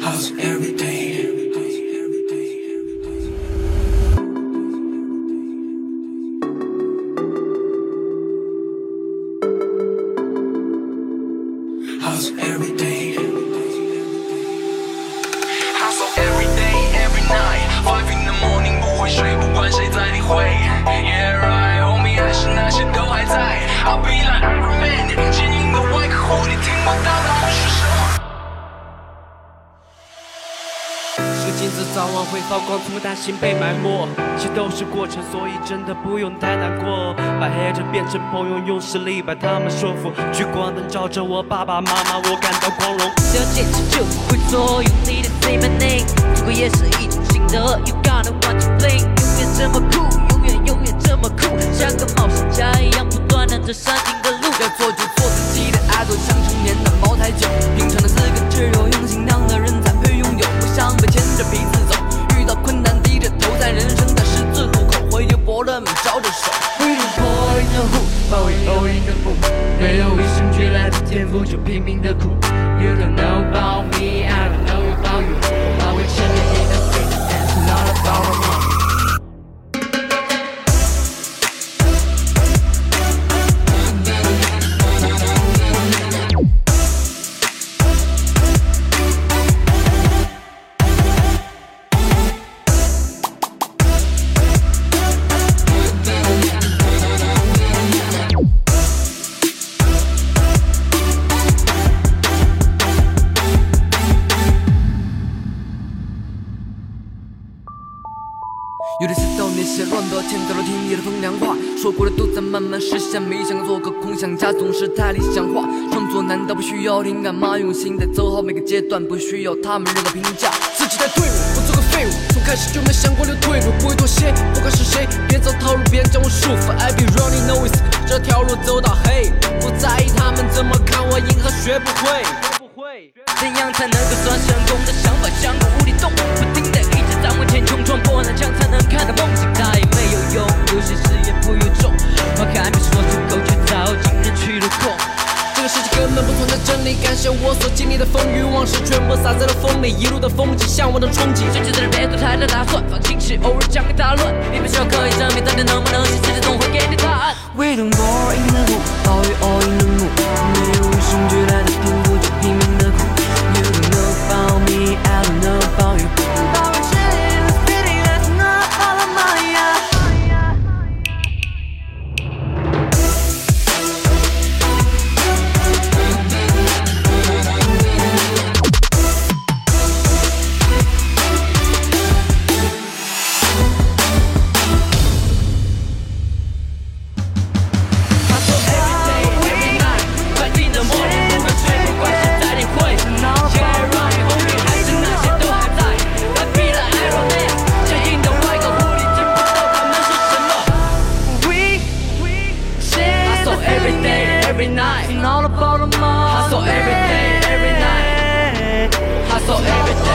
How's every day? How's every day? Hustle every day, every night. Five in the morning 不会睡，不管谁在 早晚会发光，从不担心被埋没。其实都是过程，所以真的不用太难过。把黑着变成朋友，用实力把他们说服。聚光灯照着我爸爸妈妈，我感到光荣。只要坚持就不会错，用力的 say my name，这个也是一种心得。You gotta want to play，永远这么酷，永远永远这么酷，像个冒险家一样不断地走上新的路。要做就做自己的爱，做像成年的茅台酒。回丢伯乐们招着手。We don't pull in the hood，but we all in the boom。没有与生俱来的天赋，就拼命的苦。You don't know about me, I don't know about you。有的时候那些乱的天造的听你的风凉话，说过的都在慢慢实现，没想做个空想家，总是太理想化。创作难道不需要灵感吗？用心在走好每个阶段，不需要他们任何评价。自己带队伍，不做个废物。从开始就没想过留退路，不会妥协，不管是谁，别走套路，别人将我束缚。I be running always，这条路走到黑，不在意他们怎么看我，银河学不会。怎样才能够算成功冲，撞破南墙才能看到梦想，它也没有用。有些誓言不由衷，话还没说出口，却早经人去楼空。这个世界根本不存在真理，感谢我所经历的风雨往事，全部洒在了风里，一路的风景，向往的憧憬。甚至在别做太多打算，放弃时偶尔讲个大乱，你不需要刻意证明到底能不能实 for everything.